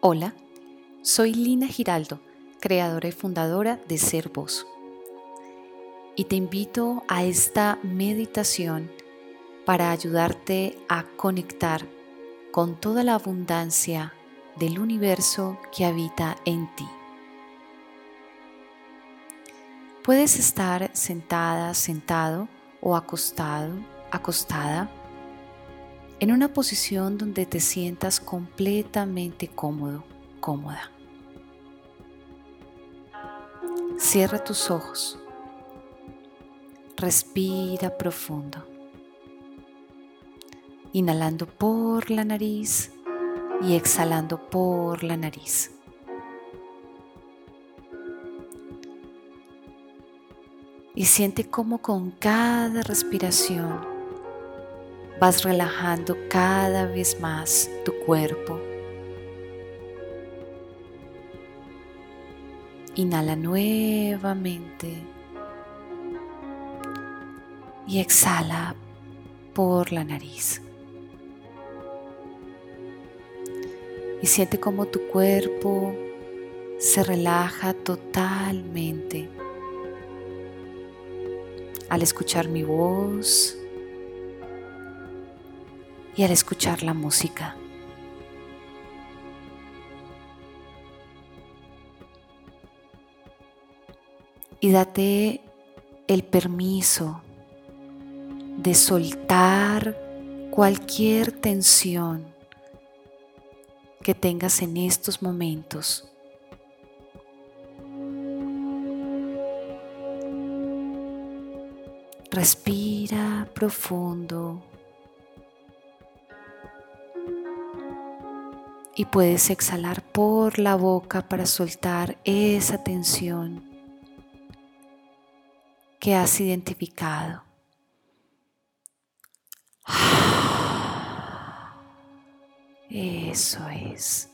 Hola, soy Lina Giraldo, creadora y fundadora de Ser Voz. Y te invito a esta meditación para ayudarte a conectar con toda la abundancia del universo que habita en ti. Puedes estar sentada, sentado o acostado, acostada en una posición donde te sientas completamente cómodo, cómoda. Cierra tus ojos. Respira profundo. Inhalando por la nariz y exhalando por la nariz. Y siente cómo con cada respiración vas relajando cada vez más tu cuerpo. Inhala nuevamente y exhala por la nariz. Y siente como tu cuerpo se relaja totalmente. Al escuchar mi voz, y al escuchar la música. Y date el permiso de soltar cualquier tensión que tengas en estos momentos. Respira profundo. Y puedes exhalar por la boca para soltar esa tensión que has identificado. Eso es.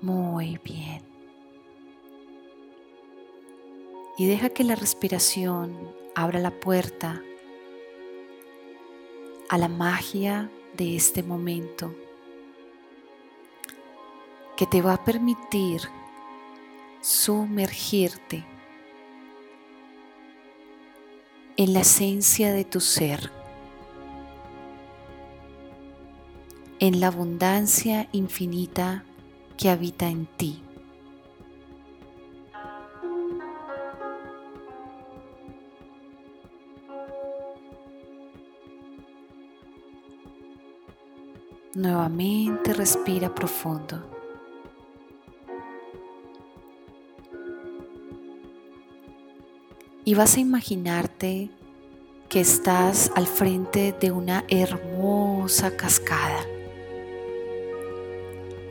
Muy bien. Y deja que la respiración abra la puerta a la magia de este momento que te va a permitir sumergirte en la esencia de tu ser, en la abundancia infinita que habita en ti. Nuevamente respira profundo. Y vas a imaginarte que estás al frente de una hermosa cascada.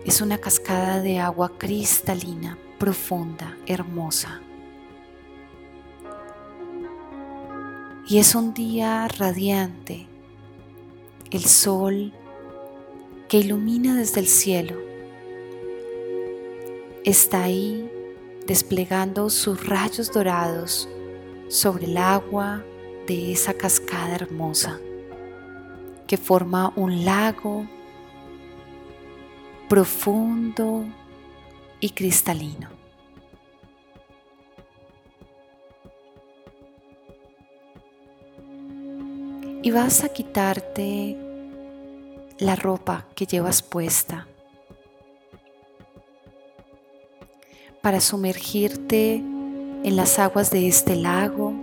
Es una cascada de agua cristalina, profunda, hermosa. Y es un día radiante. El sol que ilumina desde el cielo. Está ahí desplegando sus rayos dorados sobre el agua de esa cascada hermosa que forma un lago profundo y cristalino. Y vas a quitarte la ropa que llevas puesta para sumergirte en las aguas de este lago,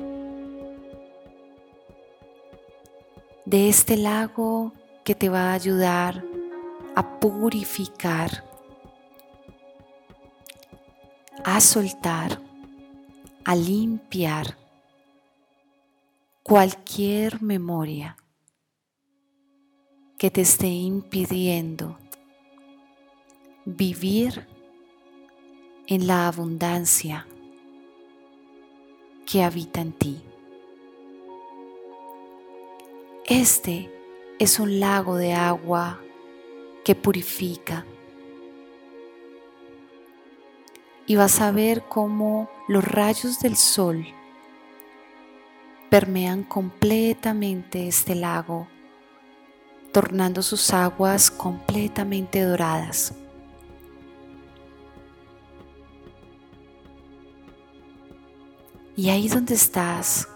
de este lago que te va a ayudar a purificar, a soltar, a limpiar cualquier memoria que te esté impidiendo vivir en la abundancia que habita en ti. Este es un lago de agua que purifica. Y vas a ver cómo los rayos del sol permean completamente este lago tornando sus aguas completamente doradas. Y ahí donde estás,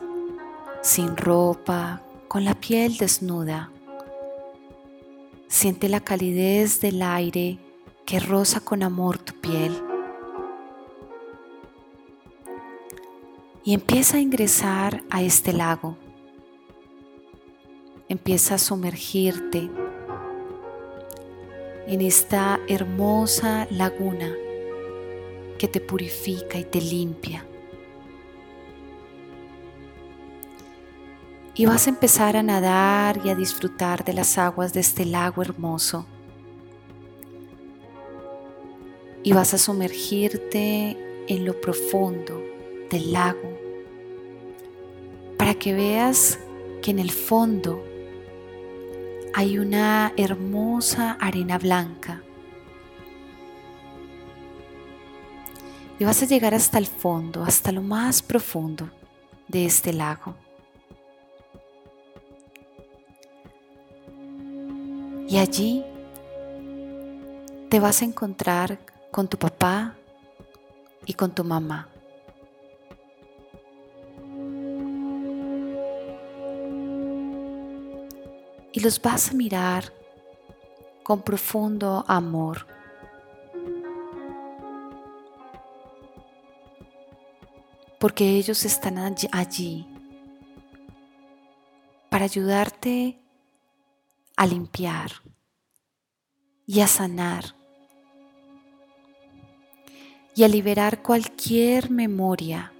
sin ropa, con la piel desnuda, siente la calidez del aire que roza con amor tu piel. Y empieza a ingresar a este lago. Empieza a sumergirte en esta hermosa laguna que te purifica y te limpia. y vas a empezar a nadar y a disfrutar de las aguas de este lago hermoso. Y vas a sumergirte en lo profundo del lago para que veas que en el fondo hay una hermosa arena blanca. Y vas a llegar hasta el fondo, hasta lo más profundo de este lago. Y allí te vas a encontrar con tu papá y con tu mamá. Y los vas a mirar con profundo amor. Porque ellos están allí para ayudarte a limpiar y a sanar y a liberar cualquier memoria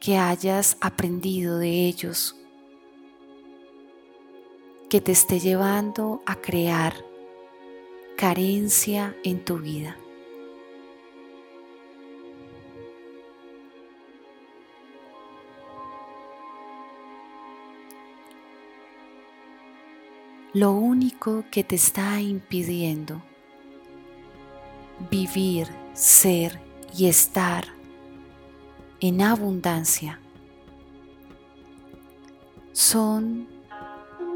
que hayas aprendido de ellos que te esté llevando a crear carencia en tu vida. lo único que te está impidiendo vivir, ser y estar en abundancia son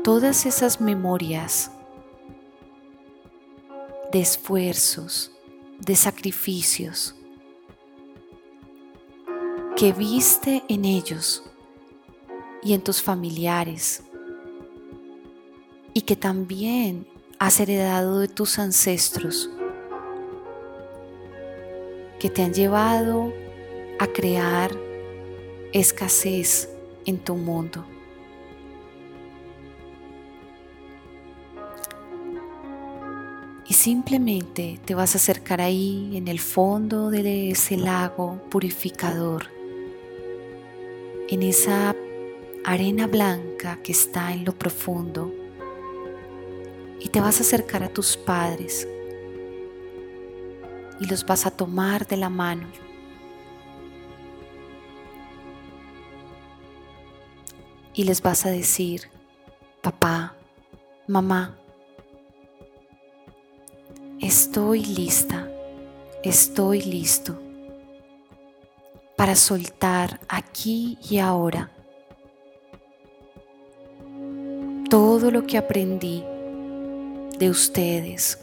todas esas memorias de esfuerzos, de sacrificios que viste en ellos y en tus familiares y que también has heredado de tus ancestros, que te han llevado a crear escasez en tu mundo. Y simplemente te vas a acercar ahí en el fondo de ese lago purificador, en esa arena blanca que está en lo profundo y te vas a acercar a tus padres y los vas a tomar de la mano. Y les vas a decir, papá, mamá, estoy lista, estoy listo para soltar aquí y ahora todo lo que aprendí de ustedes.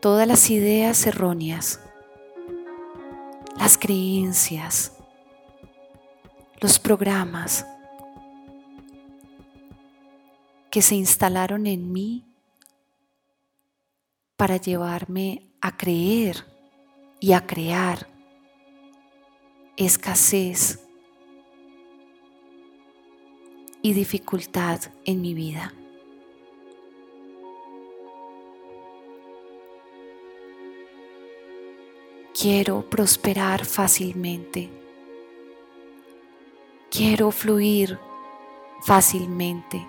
Todas las ideas erróneas, las creencias, los programas que se instalaron en mí para llevarme a creer y a crear escasez y dificultad en mi vida. Quiero prosperar fácilmente. Quiero fluir fácilmente.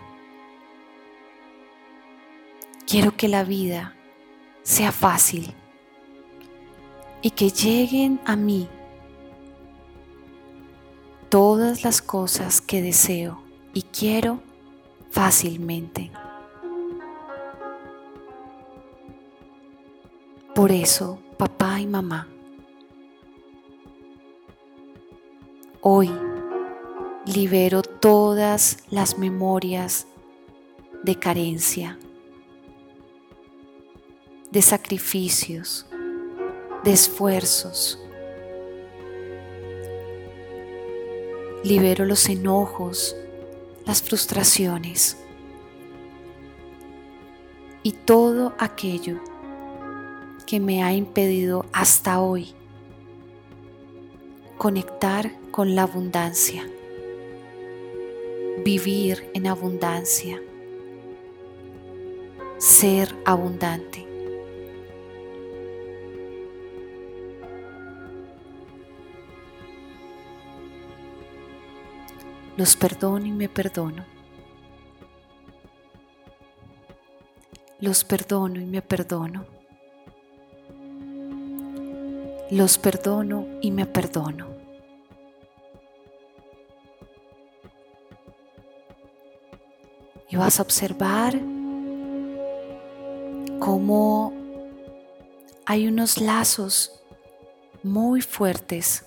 Quiero que la vida sea fácil y que lleguen a mí todas las cosas que deseo y quiero fácilmente. Por eso, papá y mamá, Hoy libero todas las memorias de carencia, de sacrificios, de esfuerzos. Libero los enojos, las frustraciones y todo aquello que me ha impedido hasta hoy conectar con la abundancia, vivir en abundancia, ser abundante. Los perdono y me perdono. Los perdono y me perdono. Los perdono y me perdono. Y vas a observar cómo hay unos lazos muy fuertes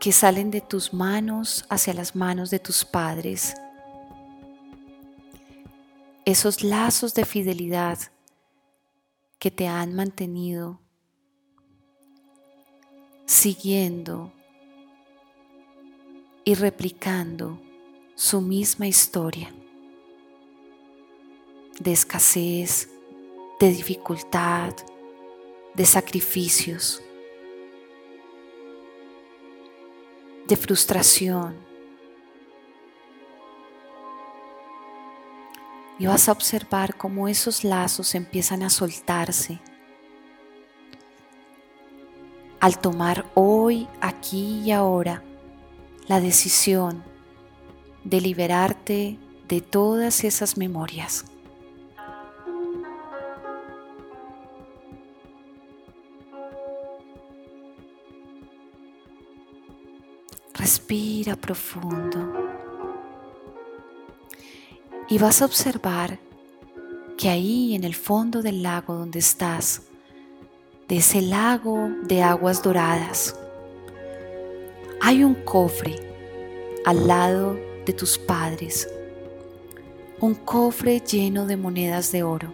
que salen de tus manos hacia las manos de tus padres. Esos lazos de fidelidad que te han mantenido siguiendo y replicando su misma historia de escasez, de dificultad, de sacrificios, de frustración. Y vas a observar cómo esos lazos empiezan a soltarse al tomar hoy, aquí y ahora la decisión de liberarte de todas esas memorias. Respira profundo y vas a observar que ahí en el fondo del lago donde estás, de ese lago de aguas doradas, hay un cofre al lado de tus padres, un cofre lleno de monedas de oro,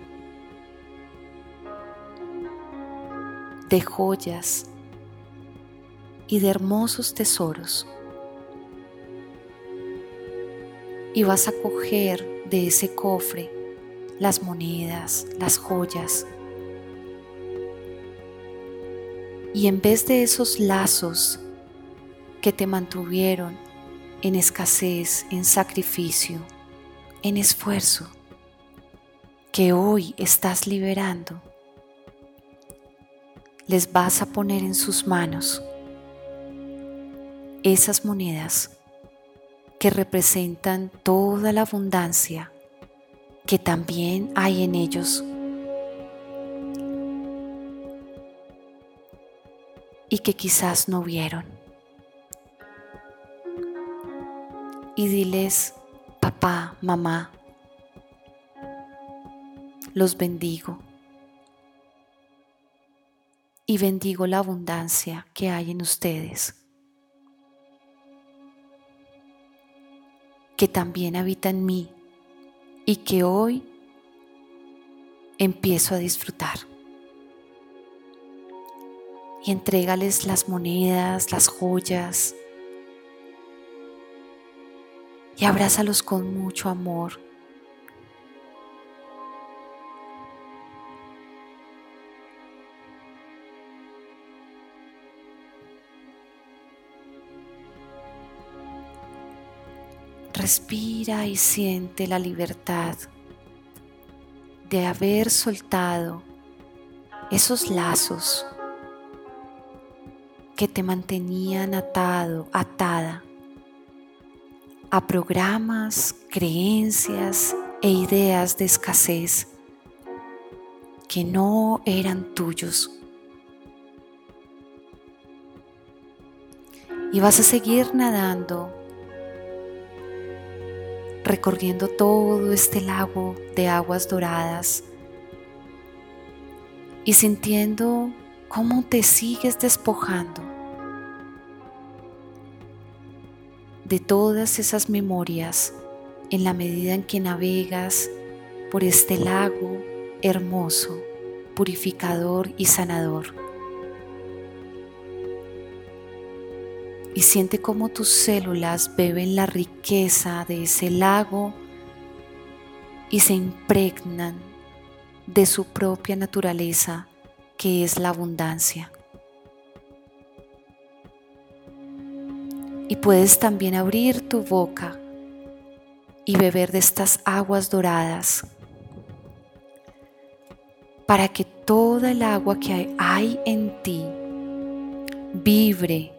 de joyas y de hermosos tesoros. Y vas a coger de ese cofre las monedas, las joyas. Y en vez de esos lazos que te mantuvieron en escasez, en sacrificio, en esfuerzo, que hoy estás liberando, les vas a poner en sus manos esas monedas que representan toda la abundancia que también hay en ellos. y que quizás no vieron. Y diles, papá, mamá, los bendigo y bendigo la abundancia que hay en ustedes. Que también habita en mí y que hoy empiezo a disfrutar. Y entrégales las monedas, las joyas, y abrázalos con mucho amor Respira y siente la libertad de haber soltado esos lazos que te mantenían atado, atada a programas, creencias e ideas de escasez que no eran tuyos. Y vas a seguir nadando recorriendo todo este lago de aguas doradas y sintiendo cómo te sigues despojando de todas esas memorias en la medida en que navegas por este lago hermoso, purificador y sanador. Y siente cómo tus células beben la riqueza de ese lago y se impregnan de su propia naturaleza, que es la abundancia. Y puedes también abrir tu boca y beber de estas aguas doradas para que toda el agua que hay en ti vibre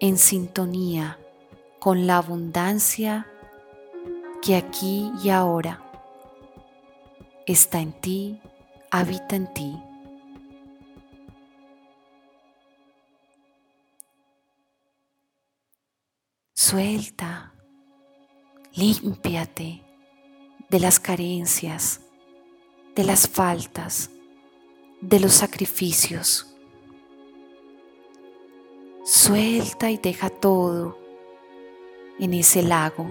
en sintonía con la abundancia que aquí y ahora está en ti, habita en ti. Suelta, límpiate de las carencias, de las faltas, de los sacrificios. Suelta y deja todo en ese lago.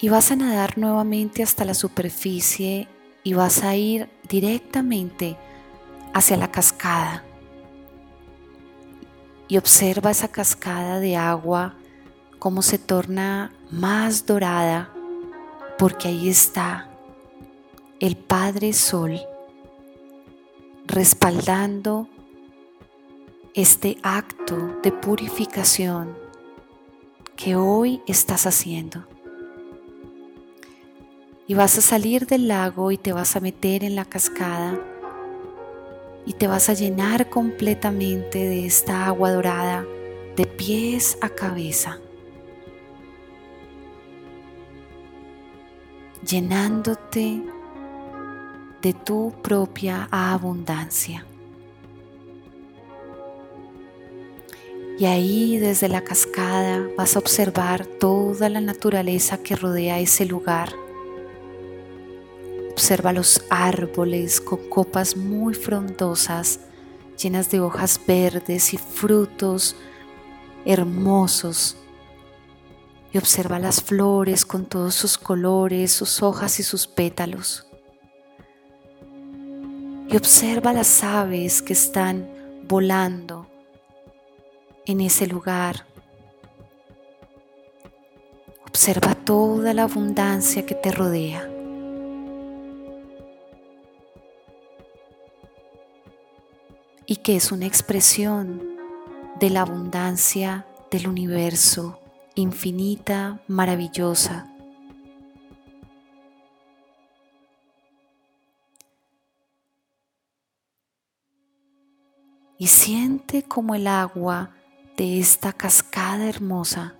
Y vas a nadar nuevamente hasta la superficie y vas a ir directamente hacia la cascada. Y observa esa cascada de agua cómo se torna más dorada porque ahí está el Padre Sol respaldando este acto de purificación que hoy estás haciendo. Y vas a salir del lago y te vas a meter en la cascada y te vas a llenar completamente de esta agua dorada de pies a cabeza, llenándote de tu propia abundancia. Y ahí desde la cascada vas a observar toda la naturaleza que rodea ese lugar Observa los árboles con copas muy frondosas, llenas de hojas verdes y frutos hermosos. Y observa las flores con todos sus colores, sus hojas y sus pétalos. Y observa las aves que están volando en ese lugar. Observa toda la abundancia que te rodea. y que es una expresión de la abundancia del universo infinita, maravillosa. Y siente como el agua de esta cascada hermosa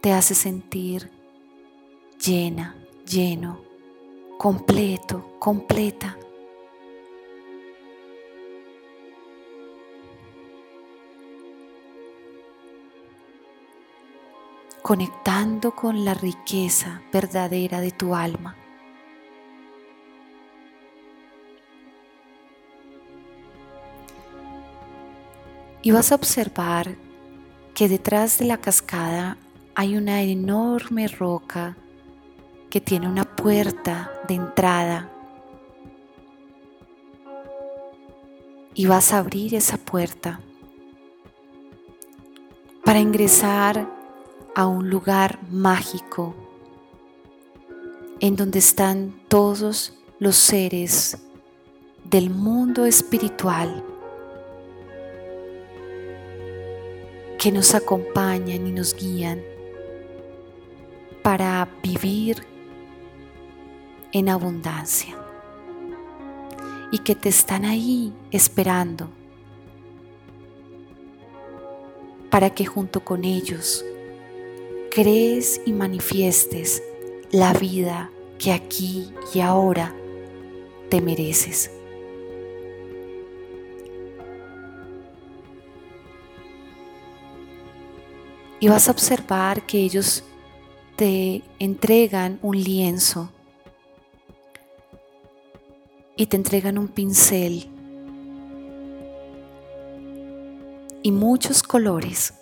te hace sentir llena, lleno, completo, completa. Conectando con la riqueza verdadera de tu alma. Y vas a observar que detrás de la cascada hay una enorme roca que tiene una puerta de entrada. Y vas a abrir esa puerta para ingresar a un lugar mágico en donde están todos los seres del mundo espiritual que nos acompañan y nos guían para vivir en abundancia y que te están ahí esperando para que junto con ellos crees y manifiestes la vida que aquí y ahora te mereces. Y vas a observar que ellos te entregan un lienzo y te entregan un pincel y muchos colores.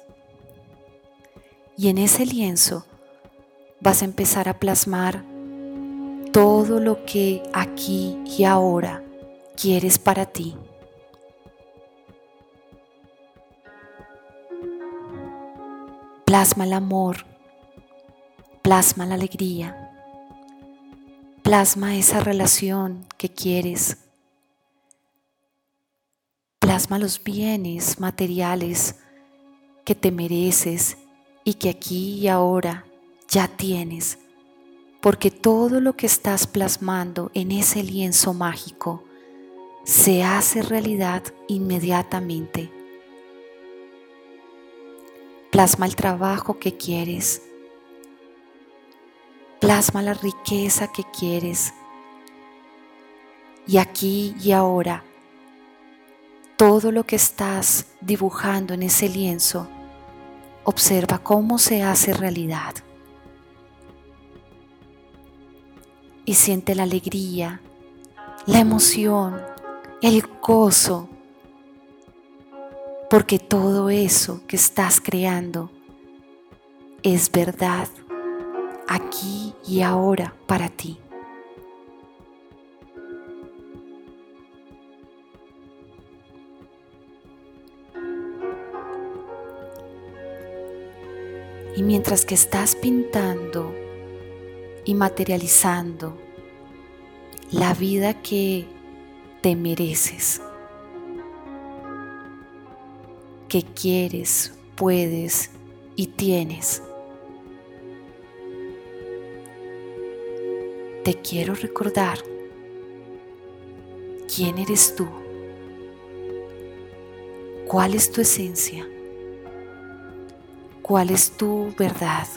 Y en ese lienzo vas a empezar a plasmar todo lo que aquí y ahora quieres para ti. Plasma el amor, plasma la alegría, Plasma esa relación que quieres. Plasma los bienes materiales que te mereces y que aquí y ahora ya tienes. Porque todo lo que estás plasmando en ese lienzo mágico se hace realidad inmediatamente. Plasma el trabajo que quieres, Plasma la riqueza que quieres. Y aquí y ahora, todo lo que estás dibujando en ese lienzo, observa cómo se hace realidad. Y siente la alegría, la emoción, el gozo, porque todo eso que estás creando es verdad aquí y ahora para ti. Y mientras que estás pintando y materializando la vida que te mereces, que quieres, puedes y tienes, te quiero recordar quién eres tú, cuál es tu esencia, cuál es tu verdad.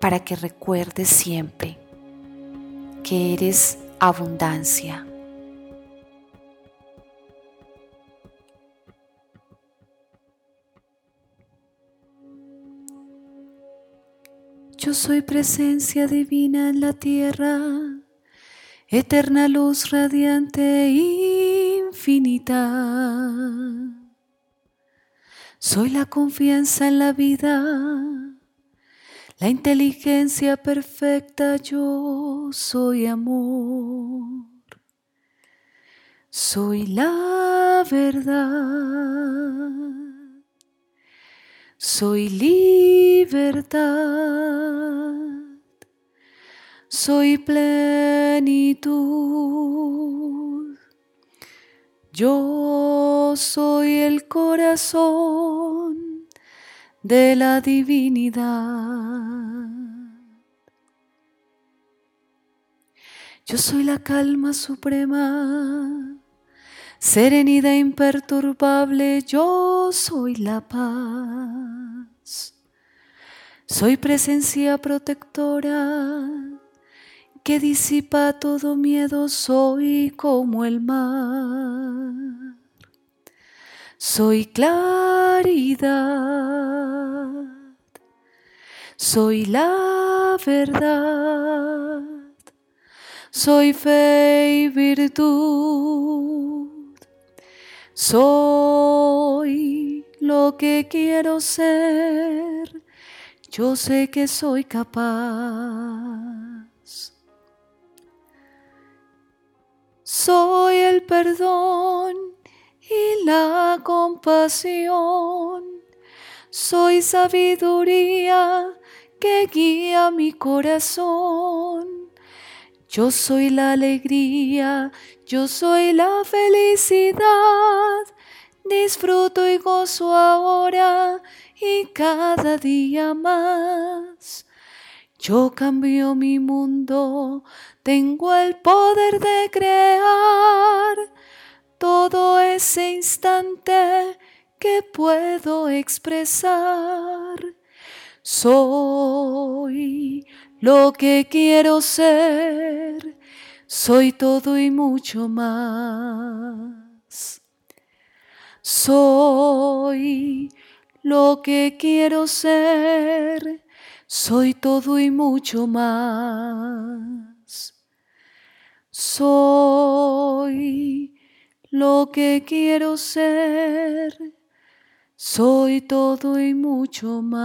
Para que recuerdes siempre que eres abundancia Yo soy presencia divina en la tierra, eterna luz radiante e infinita. Soy la confianza en la vida, la inteligencia perfecta, yo soy amor. Soy la verdad soy libertad, soy plenitud. Yo soy el corazón de la divinidad. Yo soy la calma suprema serenidad imperturbable, yo soy la paz. Soy presencia protectora que disipa todo miedo, soy como el mar. Soy claridad, soy la verdad, soy fe y virtud soy lo que quiero ser, yo sé que soy capaz. Soy el perdón y la compasión, soy sabiduría que guía mi corazón. Yo soy la alegría, yo soy la felicidad, disfruto y gozo ahora y cada día más. Yo cambio mi mundo, tengo el poder de crear todo ese instante que puedo expresar. Soy lo que quiero ser soy todo y mucho más. Soy lo que quiero ser, soy todo y mucho más. Soy lo que quiero ser, soy todo y mucho más.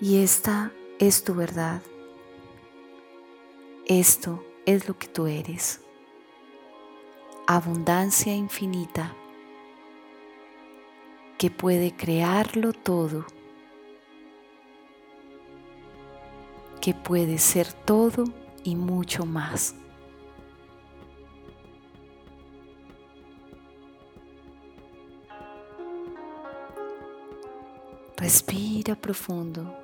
Y esta es tu verdad. Esto es lo que tú eres. Abundancia infinita que puede crearlo todo, que puede ser todo y mucho más. Respira profundo.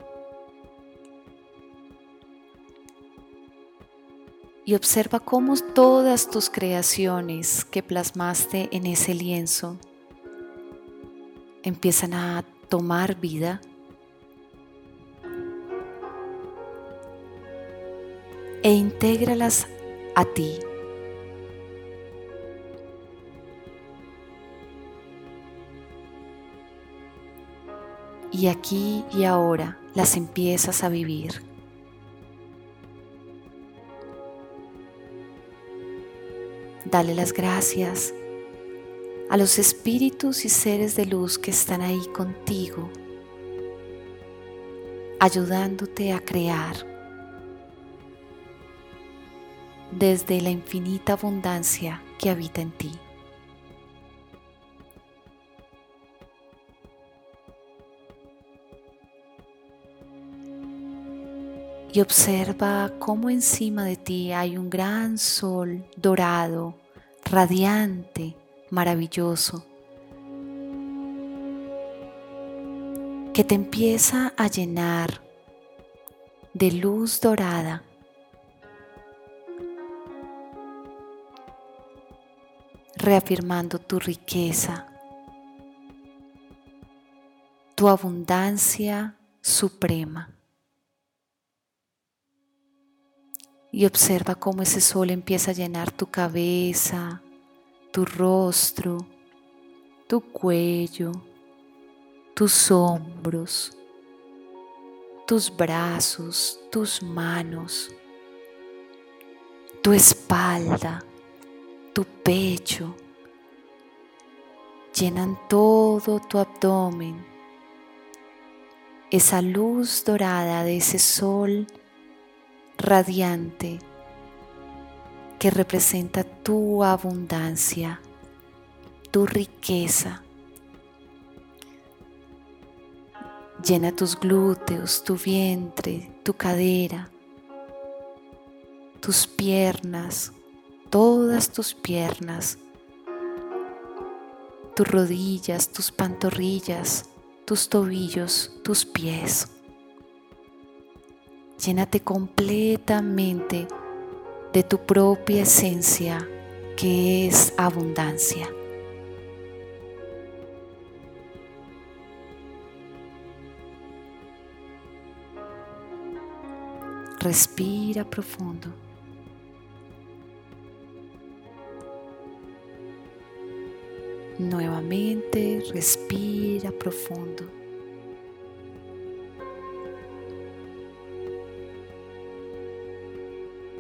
y observa cómo todas tus creaciones que plasmaste en ese lienzo empiezan a tomar vida e intégralas a ti. Y aquí y ahora las empiezas a vivir. Dale las gracias a los espíritus y seres de luz que están ahí contigo, ayudándote a crear desde la infinita abundancia que habita en ti. y observa cómo encima de ti hay un gran sol dorado, radiante, maravilloso, que te empieza a llenar de luz dorada. reafirmando tu riqueza, tu abundancia suprema. y observa cómo ese sol empieza a llenar tu cabeza, tu rostro, tu cuello, tus hombros, tus brazos, tus manos, tu espalda, tu pecho. Llenan todo tu abdomen. Esa luz dorada de ese sol radiante que representa tu abundancia, tu riqueza. Llena tus glúteos, tu vientre, tu cadera, tus piernas, todas tus piernas, tus rodillas, tus pantorrillas, tus tobillos, tus pies. Llénate completamente de tu propia esencia que es abundancia. Respira profundo. Nuevamente respira profundo.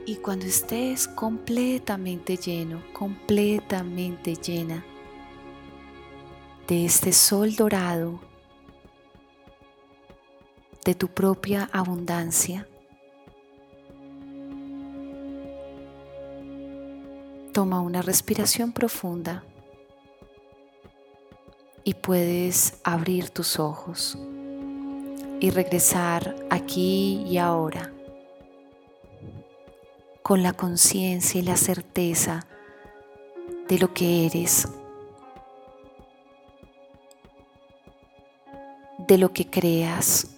Y cuando estés completamente lleno, completamente llena de este sol dorado, de tu propia abundancia, toma una respiración profunda y puedes abrir tus ojos y regresar aquí y ahora con la conciencia y la certeza de lo que eres, de lo que creas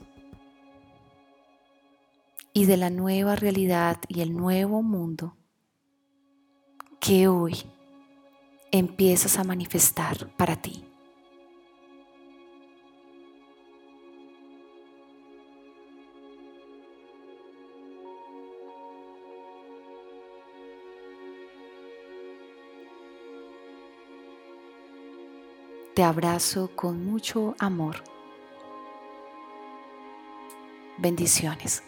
y de la nueva realidad y el nuevo mundo que hoy empiezas a manifestar para ti. Te abrazo con mucho amor. Bendiciones.